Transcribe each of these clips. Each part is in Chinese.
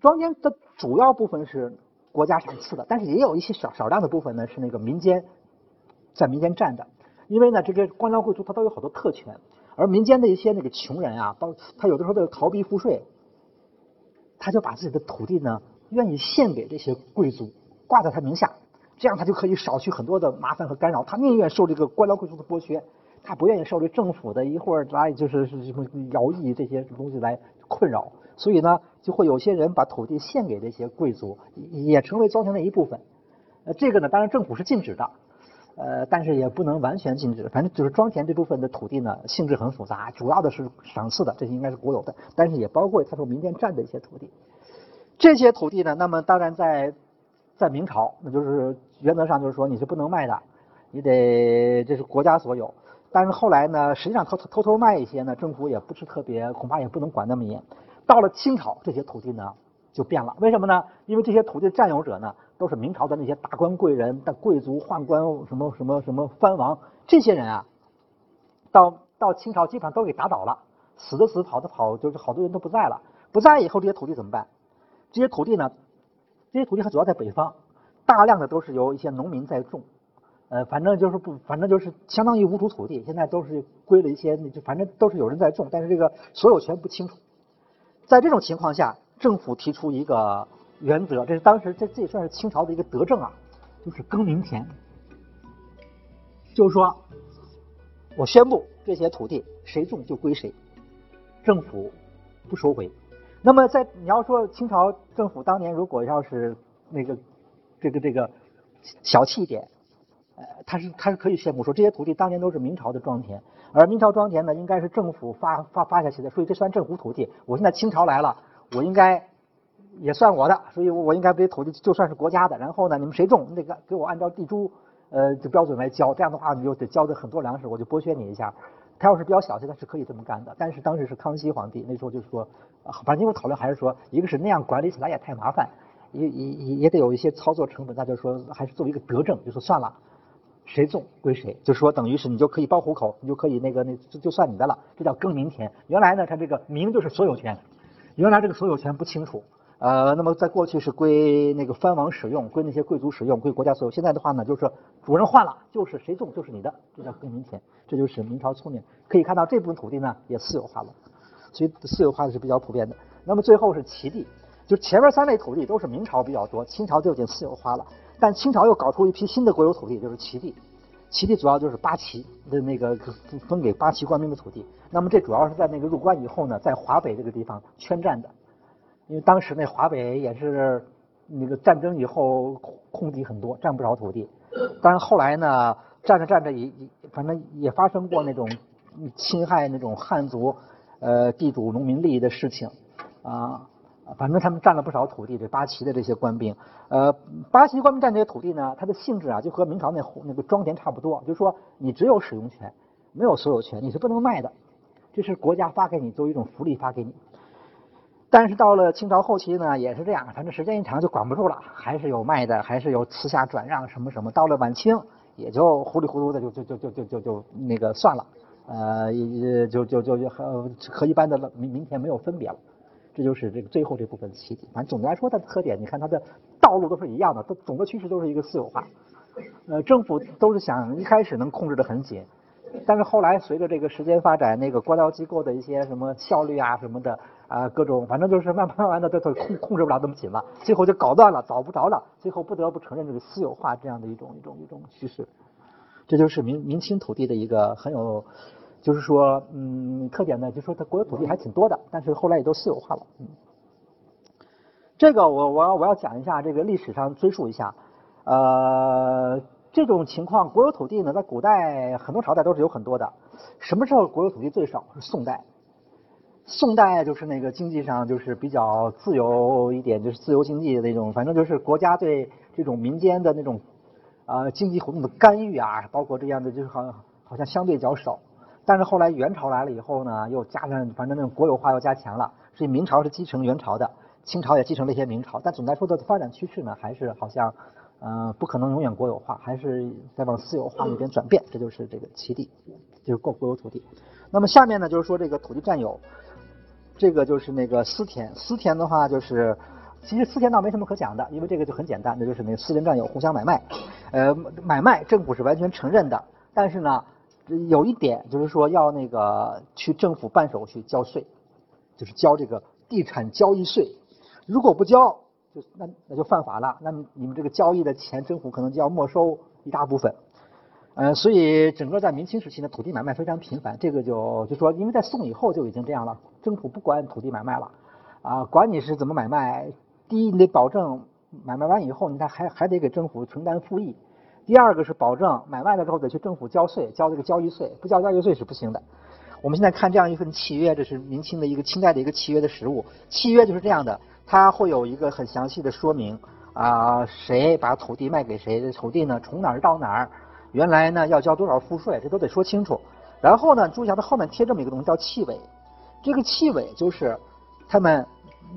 庄田的主要部分是国家赏赐的，但是也有一些少少量的部分呢是那个民间在民间占的，因为呢这个官僚贵族他都有好多特权，而民间的一些那个穷人啊，包他有的时候为了逃避赋税，他就把自己的土地呢愿意献给这些贵族，挂在他名下，这样他就可以少去很多的麻烦和干扰，他宁愿受这个官僚贵族的剥削。他不愿意受这政府的一会儿来就是是什么徭役这些东西来困扰，所以呢，就会有些人把土地献给这些贵族，也成为庄田的一部分。呃，这个呢，当然政府是禁止的，呃，但是也不能完全禁止。反正就是庄田这部分的土地呢，性质很复杂，主要的是赏赐的，这些应该是国有的，但是也包括他说民间占的一些土地。这些土地呢，那么当然在在明朝，那就是原则上就是说你是不能卖的，你得这是国家所有。但是后来呢，实际上偷偷偷卖一些呢，政府也不是特别，恐怕也不能管那么严。到了清朝，这些土地呢就变了。为什么呢？因为这些土地占有者呢，都是明朝的那些达官贵人、的贵族、宦官、什么什么什么藩王，这些人啊，到到清朝基本上都给打倒了，死的死，跑的跑，就是好多人都不在了。不在以后，这些土地怎么办？这些土地呢，这些土地还主要在北方，大量的都是由一些农民在种。呃，反正就是不，反正就是相当于无主土地，现在都是归了一些，就反正都是有人在种，但是这个所有权不清楚。在这种情况下，政府提出一个原则，这是当时这这也算是清朝的一个德政啊，就是更名田，就是说，我宣布这些土地谁种就归谁，政府不收回。那么在你要说清朝政府当年如果要是那个这个这个小气一点。呃，他是他是可以宣布说这些土地当年都是明朝的庄田，而明朝庄田呢应该是政府发发发下去的，所以这算政府土地。我现在清朝来了，我应该也算我的，所以我应该这土地就算是国家的。然后呢，你们谁种那个给我按照地租呃的标准来交，这样的话你就得交的很多粮食，我就剥削你一下。他要是比较小气，他是可以这么干的。但是当时是康熙皇帝，那时候就是说，反正因为讨论还是说，一个是那样管理起来也太麻烦，也也也得有一些操作成本，大家说还是作为一个德政，就说算了。谁种归谁，就说等于是你就可以包户口，你就可以那个那就就算你的了，这叫更名田。原来呢，它这个名就是所有权，原来这个所有权不清楚，呃，那么在过去是归那个藩王使用，归那些贵族使用，归国家所有。现在的话呢，就是主人换了，就是谁种就是你的，这叫更名田。这就是明朝聪明，可以看到这部分土地呢也私有化了，所以私有化的是比较普遍的。那么最后是齐地，就前面三类土地都是明朝比较多，清朝就已经私有化了。但清朝又搞出一批新的国有土地，就是齐地。齐地主要就是八旗的那个分给八旗官兵的土地。那么这主要是在那个入关以后呢，在华北这个地方圈占的。因为当时那华北也是那个战争以后空地很多，占不少土地。但是后来呢，占着占着也反正也发生过那种侵害那种汉族呃地主农民利益的事情啊。反正他们占了不少土地，这八旗的这些官兵，呃，八旗官兵占这些土地呢，它的性质啊，就和明朝那那个庄田差不多，就是说你只有使用权，没有所有权，你是不能卖的，这是国家发给你作为一种福利发给你。但是到了清朝后期呢，也是这样，反正时间一长就管不住了，还是有卖的，还是有私下转让什么什么。到了晚清，也就糊里糊涂的就就就就就就就那个算了，呃，也就就就就和和一般的民民田没有分别了。这就是这个最后这部分的起点。反正总的来说，它的特点，你看它的道路都是一样的，它总的趋势都是一个私有化。呃，政府都是想一开始能控制的很紧，但是后来随着这个时间发展，那个官僚机构的一些什么效率啊什么的啊，各种反正就是慢慢慢的都都控控制不了那么紧了，最后就搞断了，找不着了，最后不得不承认这个私有化这样的一种一种一种趋势。这就是明明清土地的一个很有。就是说，嗯，特点呢，就是说它国有土地还挺多的，但是后来也都私有化了。嗯，这个我我要我要讲一下这个历史上追溯一下，呃，这种情况，国有土地呢，在古代很多朝代都是有很多的。什么时候国有土地最少？是宋代。宋代就是那个经济上就是比较自由一点，就是自由经济的那种，反正就是国家对这种民间的那种啊经济活动的干预啊，包括这样的，就是好像好像相对较少。但是后来元朝来了以后呢，又加上反正那种国有化又加强了，所以明朝是继承元朝的，清朝也继承了一些明朝。但总的来说的发展趋势呢，还是好像，呃，不可能永远国有化，还是在往私有化那边转变。这就是这个齐地，就是国国有土地。那么下面呢，就是说这个土地占有，这个就是那个私田，私田的话就是，其实私田倒没什么可讲的，因为这个就很简单，那就是那私人占有互相买卖，呃，买卖政府是完全承认的，但是呢，有一点就是说要那个去政府办手续交税，就是交这个地产交易税，如果不交，就那那就犯法了，那你们这个交易的钱政府可能就要没收一大部分。呃，所以整个在明清时期呢，土地买卖非常频繁。这个就就说，因为在宋以后就已经这样了，政府不管土地买卖了，啊，管你是怎么买卖。第一，你得保证买卖完以后，你看还还得给政府承担赋役。第二个是保证买卖了之后得去政府交税，交这个交易税，不交交易税是不行的。我们现在看这样一份契约，这是明清的一个清代的一个契约的实物。契约就是这样的，它会有一个很详细的说明啊，谁把土地卖给谁，这土地呢从哪儿到哪儿。原来呢要交多少赋税，这都得说清楚。然后呢，注意一下，它后面贴这么一个东西叫契尾。这个契尾就是他们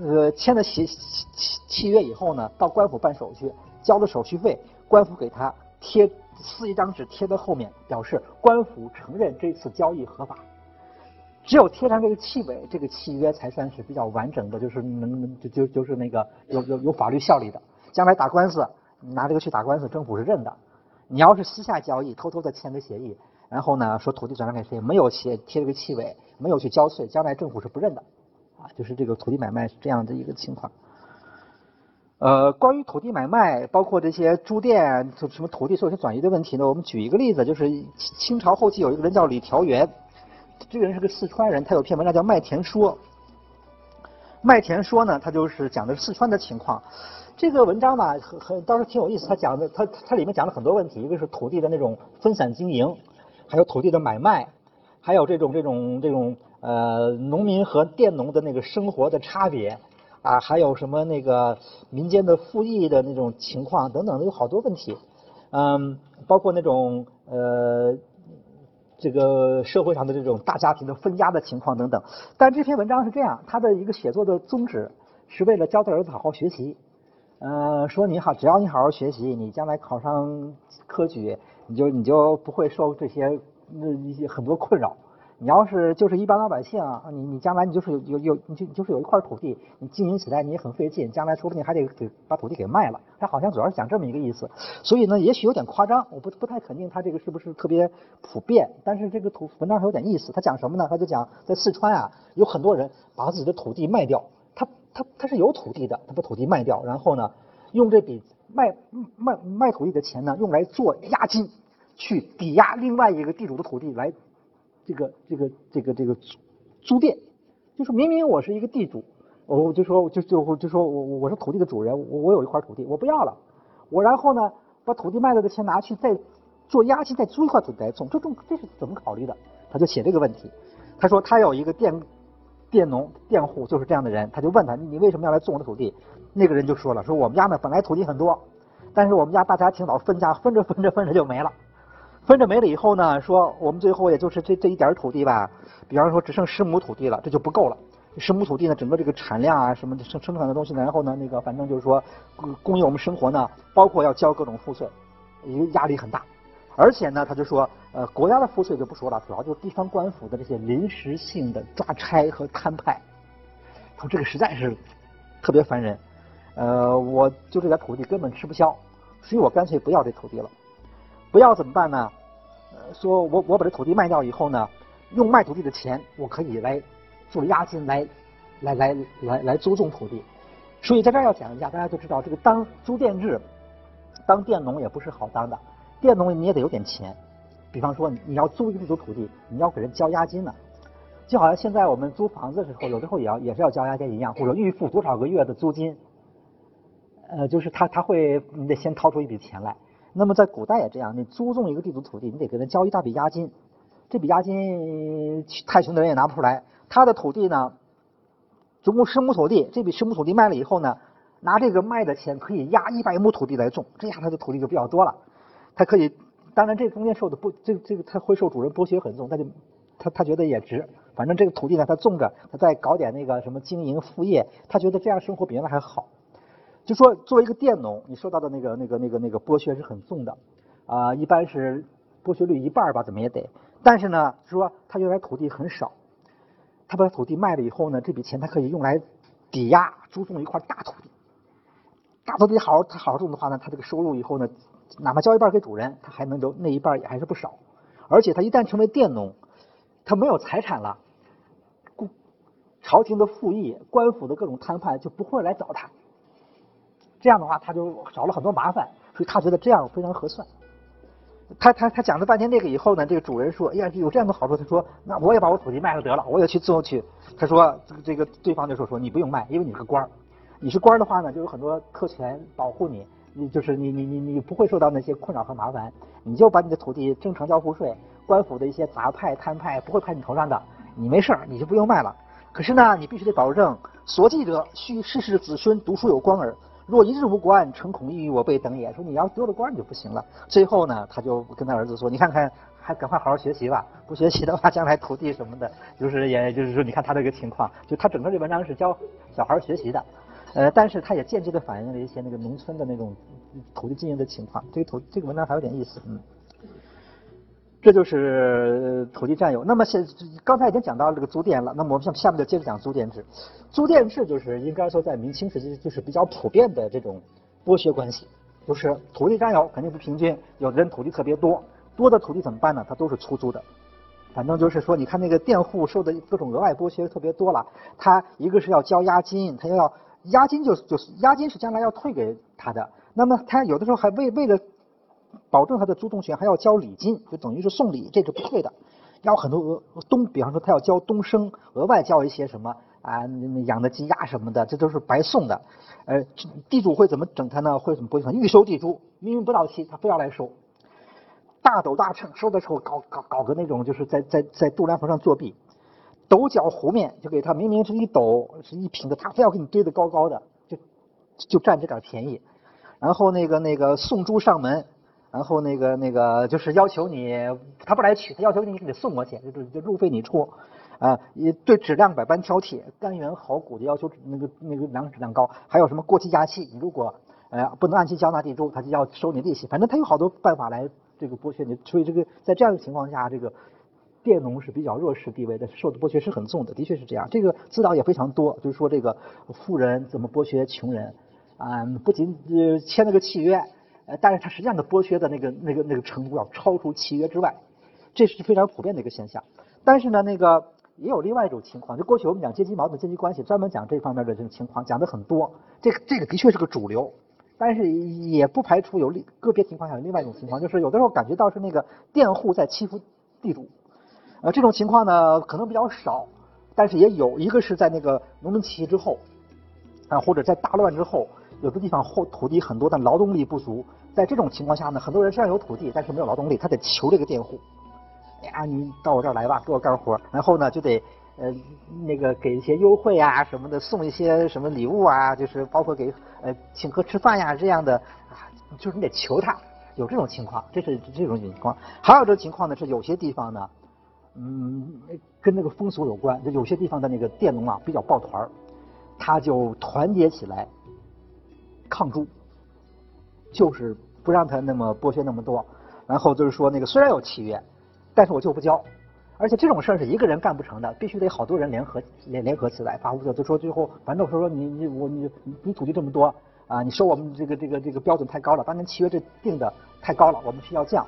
呃签了协契契约以后呢，到官府办手续，交了手续费，官府给他贴撕一张纸贴在后面，表示官府承认这次交易合法。只有贴上这个契尾，这个契约才算是比较完整的，就是能就就就是那个有有有法律效力的。将来打官司，拿这个去打官司，政府是认的。你要是私下交易，偷偷的签个协议，然后呢说土地转让给谁，没有写贴这个契尾，没有去交税，将来政府是不认的，啊，就是这个土地买卖是这样的一个情况。呃，关于土地买卖，包括这些租佃、什么土地授权转移的问题呢，我们举一个例子，就是清朝后期有一个人叫李调元，这个人是个四川人，他有篇文章叫《麦田说》，《麦田说》呢，他就是讲的是四川的情况。这个文章吧，很很倒是挺有意思。他讲的，他他里面讲了很多问题，一个是土地的那种分散经营，还有土地的买卖，还有这种这种这种呃农民和佃农的那个生活的差别啊，还有什么那个民间的赋役的那种情况等等的，有好多问题。嗯，包括那种呃这个社会上的这种大家庭的分家的情况等等。但这篇文章是这样，他的一个写作的宗旨是为了教他儿子好好学习。呃，说你好，只要你好好学习，你将来考上科举，你就你就不会受这些那一些很多困扰。你要是就是一般老百姓啊，你你将来你就是有有有你就你就是有一块土地，你经营起来你也很费劲，将来说不定还得给把土地给卖了。他好像主要是讲这么一个意思，所以呢，也许有点夸张，我不不太肯定他这个是不是特别普遍。但是这个土文章还有点意思，他讲什么呢？他就讲在四川啊，有很多人把自己的土地卖掉。他他他是有土地的，他把土地卖掉，然后呢，用这笔卖卖卖土地的钱呢，用来做押金，去抵押另外一个地主的土地来，这个这个这个这个租租佃，就是明明我是一个地主，我就说就就就说我我是土地的主人，我我有一块土地，我不要了，我然后呢把土地卖了的钱拿去再做押金，再租一块土地来种，这种这是怎么考虑的？他就写这个问题，他说他有一个店。佃农、佃户就是这样的人，他就问他：“你为什么要来种我的土地？”那个人就说了：“说我们家呢本来土地很多，但是我们家大家庭老分家，分着分着分着就没了，分着没了以后呢，说我们最后也就是这这一点土地吧，比方说只剩十亩土地了，这就不够了。十亩土地呢，整个这个产量啊什么的生生产的东西呢，然后呢那个反正就是说供应我们生活呢，包括要交各种赋税，因为压力很大。”而且呢，他就说，呃，国家的赋税就不说了，主要就是地方官府的这些临时性的抓差和摊派，他说这个实在是特别烦人，呃，我就这点土地根本吃不消，所以我干脆不要这土地了。不要怎么办呢？说我我把这土地卖掉以后呢，用卖土地的钱，我可以来做押金来来来来来租种土地。所以在这儿要讲一下，大家都知道这个当租佃制，当佃农也不是好当的。佃农你也得有点钱，比方说你要租一个地主土地，你要给人交押金呢，就好像现在我们租房子的时候，有时候也要也是要交押金一样，或者预付多少个月的租金，呃，就是他他会你得先掏出一笔钱来。那么在古代也这样，你租种一个地主土地，你得给他交一大笔押金，这笔押金太穷的人也拿不出来。他的土地呢，总共十亩土地，这笔十亩土地卖了以后呢，拿这个卖的钱可以押一百亩土地来种，这样他的土地就比较多了。他可以，当然这中间受的剥，这个这个他会受主人剥削很重，他就他他觉得也值，反正这个土地呢他种着，他再搞点那个什么经营副业，他觉得这样生活比原来还好。就说作为一个佃农，你受到的那个那个那个那个剥削是很重的，啊，一般是剥削率一半吧，怎么也得。但是呢，说他原来土地很少，他把土地卖了以后呢，这笔钱他可以用来抵押租种一块大土地。大土地好好，他好好种的话呢，他这个收入以后呢，哪怕交一半给主人，他还能留那一半也还是不少。而且他一旦成为佃农，他没有财产了，故朝廷的赋役、官府的各种摊派就不会来找他。这样的话，他就少了很多麻烦，所以他觉得这样非常合算。他他他讲了半天这个以后呢，这个主人说：“哎呀，有这样的好处。”他说：“那我也把我土地卖了得了，我也去自由去。”他说：“这个这个对方就说说你不用卖，因为你是官儿，你是官儿的话呢，就有很多特权保护你，你就是你你你你不会受到那些困扰和麻烦，你就把你的土地正常交赋税，官府的一些杂派摊派不会拍你头上的，你没事儿，你就不用卖了。可是呢，你必须得保证所记者须世世子孙读书有光耳。”若一日无官，诚恐异于我辈等也。说你要丢了官，你就不行了。最后呢，他就跟他儿子说：“你看看，还赶快好好学习吧。不学习的话，将来土地什么的，就是也就是说，你看他这个情况，就他整个这文章是教小孩学习的。呃，但是他也间接的反映了一些那个农村的那种土地经营的情况。这个土这个文章还有点意思，嗯。这就是土地占有。那么现刚才已经讲到这个租佃了，那么我们下下面就接着讲租佃制。租佃制就是应该说在明清时期就是比较普遍的这种剥削关系，就是土地占有肯定不平均，有的人土地特别多，多的土地怎么办呢？他都是出租的。反正就是说，你看那个佃户受的各种额外剥削特别多了，他一个是要交押金，他要押金就就是押金是将来要退给他的，那么他有的时候还为为了。保证他的租种权还要交礼金，就等于是送礼，这是不退的。要很多额东，比方说他要交东升，额外交一些什么啊，养的鸡鸭什么的，这都是白送的。呃，地主会怎么整他呢？会怎么不会预收地租？明明不到期，他非要来收。大斗大秤，收的时候搞搞搞个那种，就是在在在度量衡上作弊。斗角湖面，就给他明明是一斗是一平的，他非要给你堆得高高的，就就占这点便宜。然后那个那个送猪上门。然后那个那个就是要求你，他不来取，他要求你你得送过去，就就路费你出，啊，也对质量百般挑剔，甘源好谷的要求那个那个粮食质量高，还有什么过期压气，你如果呃不能按期交纳地租，他就要收你利息，反正他有好多办法来这个剥削你，所以这个在这样的情况下，这个佃农是比较弱势地位的，受的剥削是很重的，的确是这样。这个资料也非常多，就是说这个富人怎么剥削穷人，啊，不仅呃签了个契约。但是它实际上的剥削的那个、那个、那个程度要超出契约之外，这是非常普遍的一个现象。但是呢，那个也有另外一种情况，就过去我们讲阶级矛盾、阶级关系，专门讲这方面的这种情况，讲的很多。这个这个的确是个主流，但是也不排除有另个别情况下有另外一种情况，就是有的时候感觉到是那个佃户在欺负地主。呃，这种情况呢可能比较少，但是也有一个是在那个农民起义之后，啊，或者在大乱之后。有的地方后土地很多，但劳动力不足。在这种情况下呢，很多人虽然有土地，但是没有劳动力，他得求这个佃户。哎呀，你到我这儿来吧，给我干活。然后呢，就得呃那个给一些优惠啊什么的，送一些什么礼物啊，就是包括给呃请客吃饭呀这样的啊，就是你得求他。有这种情况，这是这种情况。还有这种情况呢，是有些地方呢，嗯，跟那个风俗有关。就有些地方的那个佃农啊比较抱团儿，他就团结起来。抗租，就是不让他那么剥削那么多，然后就是说那个虽然有契约，但是我就不交，而且这种事儿是一个人干不成的，必须得好多人联合联联合起来发呼就说最后反正说说你你我你你土地这么多啊，你收我们这个这个这个标准太高了，当年契约这定的太高了，我们需要降，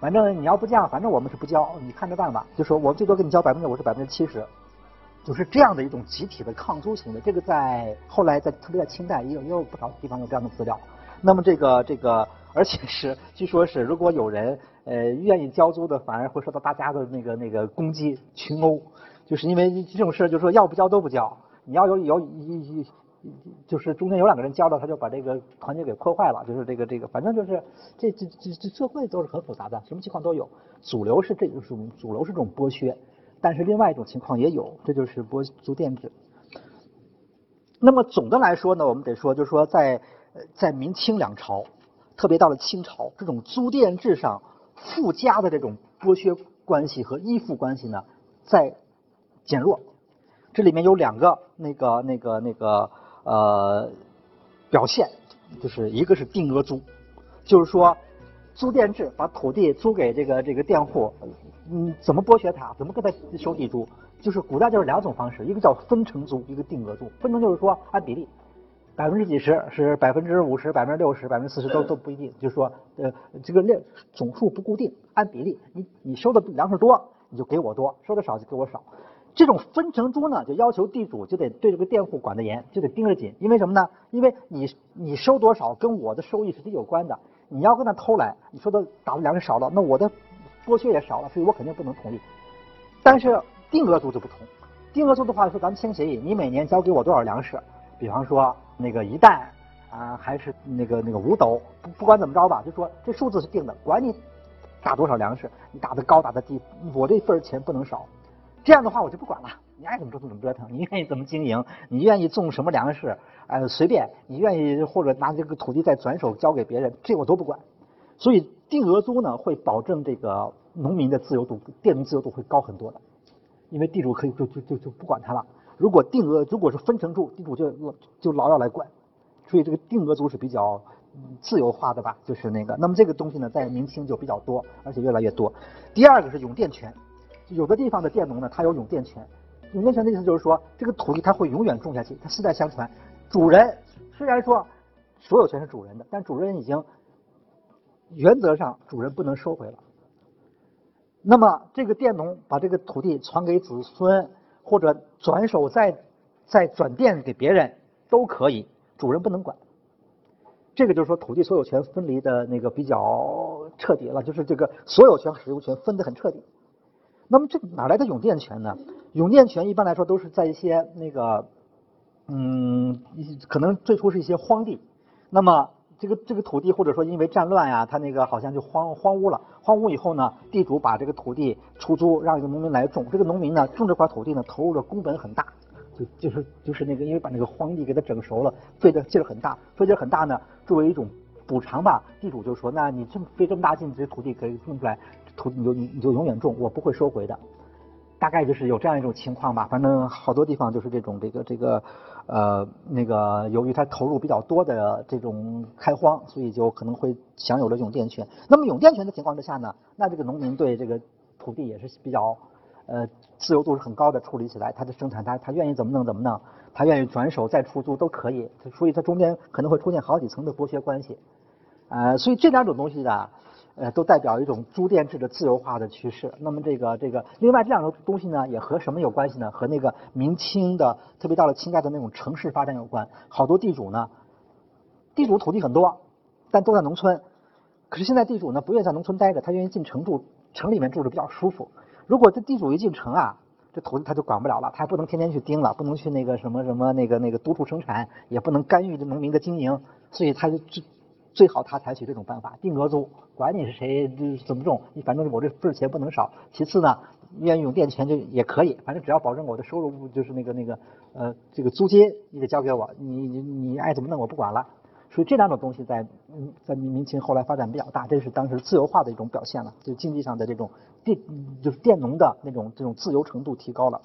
反正你要不降，反正我们是不交，你看着办吧，就说我最多给你交百分之五十百分之七十。就是这样的一种集体的抗租行为，这个在后来在特别在清代也有也有不少地方有这样的资料。那么这个这个，而且是据说是如果有人呃愿意交租的，反而会受到大家的那个那个攻击群殴，就是因为这种事就是说要不交都不交，你要有有一一就是中间有两个人交了，他就把这个团结给破坏了，就是这个这个，反正就是这这这这社会都是很复杂的，什么情况都有。主流是这种主流是这种剥削。但是另外一种情况也有，这就是剥租垫制。那么总的来说呢，我们得说，就是说在在明清两朝，特别到了清朝，这种租佃制上附加的这种剥削关系和依附关系呢，在减弱。这里面有两个那个那个那个呃表现，就是一个是定额租，就是说租佃制把土地租给这个这个佃户。嗯，怎么剥削他？怎么给他收地租？就是古代就是两种方式，一个叫分成租，一个定额租。分成就是说按比例，百分之几十是百分之五十、百分之六十、百分之四十都都不一定，就是说呃这个量总数不固定，按比例，你你收的粮食多你就给我多，收的少就给我少。这种分成租呢，就要求地主就得对这个佃户管得严，就得盯着紧，因为什么呢？因为你你收多少跟我的收益是直接有关的。你要跟他偷来，你说的打的粮食少了，那我的剥削也少了，所以我肯定不能同意。但是定额租就不同，定额租的话说咱们签协议，你每年交给我多少粮食，比方说那个一担啊，还是那个那个五斗，不不管怎么着吧，就说这数字是定的，管你打多少粮食，你打的高打的低，我这份钱不能少。这样的话我就不管了，你爱怎么折腾怎么折腾，你愿意怎么经营，你愿意种什么粮食，呃随便，你愿意或者拿这个土地再转手交给别人，这我都不管。所以定额租呢会保证这个农民的自由度，佃农自由度会高很多的，因为地主可以就就就就不管他了。如果定额如果是分成住，地主就就老要来管，所以这个定额租是比较自由化的吧，就是那个。那么这个东西呢在明清就比较多，而且越来越多。第二个是永佃权。有的地方的佃农呢，他有永佃权。永佃权的意思就是说，这个土地他会永远种下去，他世代相传。主人虽然说所有权是主人的，但主人已经原则上主人不能收回了。那么这个佃农把这个土地传给子孙，或者转手再再转店给别人都可以，主人不能管。这个就是说土地所有权分离的那个比较彻底了，就是这个所有权和使用权分得很彻底。那么这哪来的永佃权呢？永佃权一般来说都是在一些那个，嗯，可能最初是一些荒地。那么这个这个土地或者说因为战乱呀，它那个好像就荒荒芜了。荒芜以后呢，地主把这个土地出租，让一个农民来种。这个农民呢，种这块土地呢，投入的工本很大，就就是就是那个因为把那个荒地给它整熟了，费的劲儿很大，费劲儿很大呢，作为一种补偿吧，地主就说，那你这么费这么大劲，这土地可以种出来。土你就你你就永远种，我不会收回的，大概就是有这样一种情况吧。反正好多地方就是这种这个这个呃那个，由于他投入比较多的这种开荒，所以就可能会享有了永佃权。那么永佃权的情况之下呢，那这个农民对这个土地也是比较呃自由度是很高的，处理起来他的生产他他愿意怎么弄怎么弄，他愿意转手再出租都可以。所以它中间可能会出现好几层的剥削关系，呃，所以这两种东西呢。呃，都代表一种租佃制的自由化的趋势。那么这个这个，另外这两个东西呢，也和什么有关系呢？和那个明清的，特别到了清代的那种城市发展有关。好多地主呢，地主土地很多，但都在农村。可是现在地主呢，不愿意在农村待着，他愿意进城住，城里面住着比较舒服。如果这地主一进城啊，这土地他就管不了了，他还不能天天去盯了，不能去那个什么什么那个那个督促生产，也不能干预这农民的经营，所以他就最好他采取这种办法，定额租。管你是谁，怎么种，你反正我这份钱不能少。其次呢，愿意用电钱就也可以，反正只要保证我的收入，就是那个那个呃，这个租金你得交给我，你你你爱怎么弄我不管了。所以这两种东西在嗯在明明清后来发展比较大，这是当时自由化的一种表现了，就经济上的这种电就是佃农的那种这种自由程度提高了。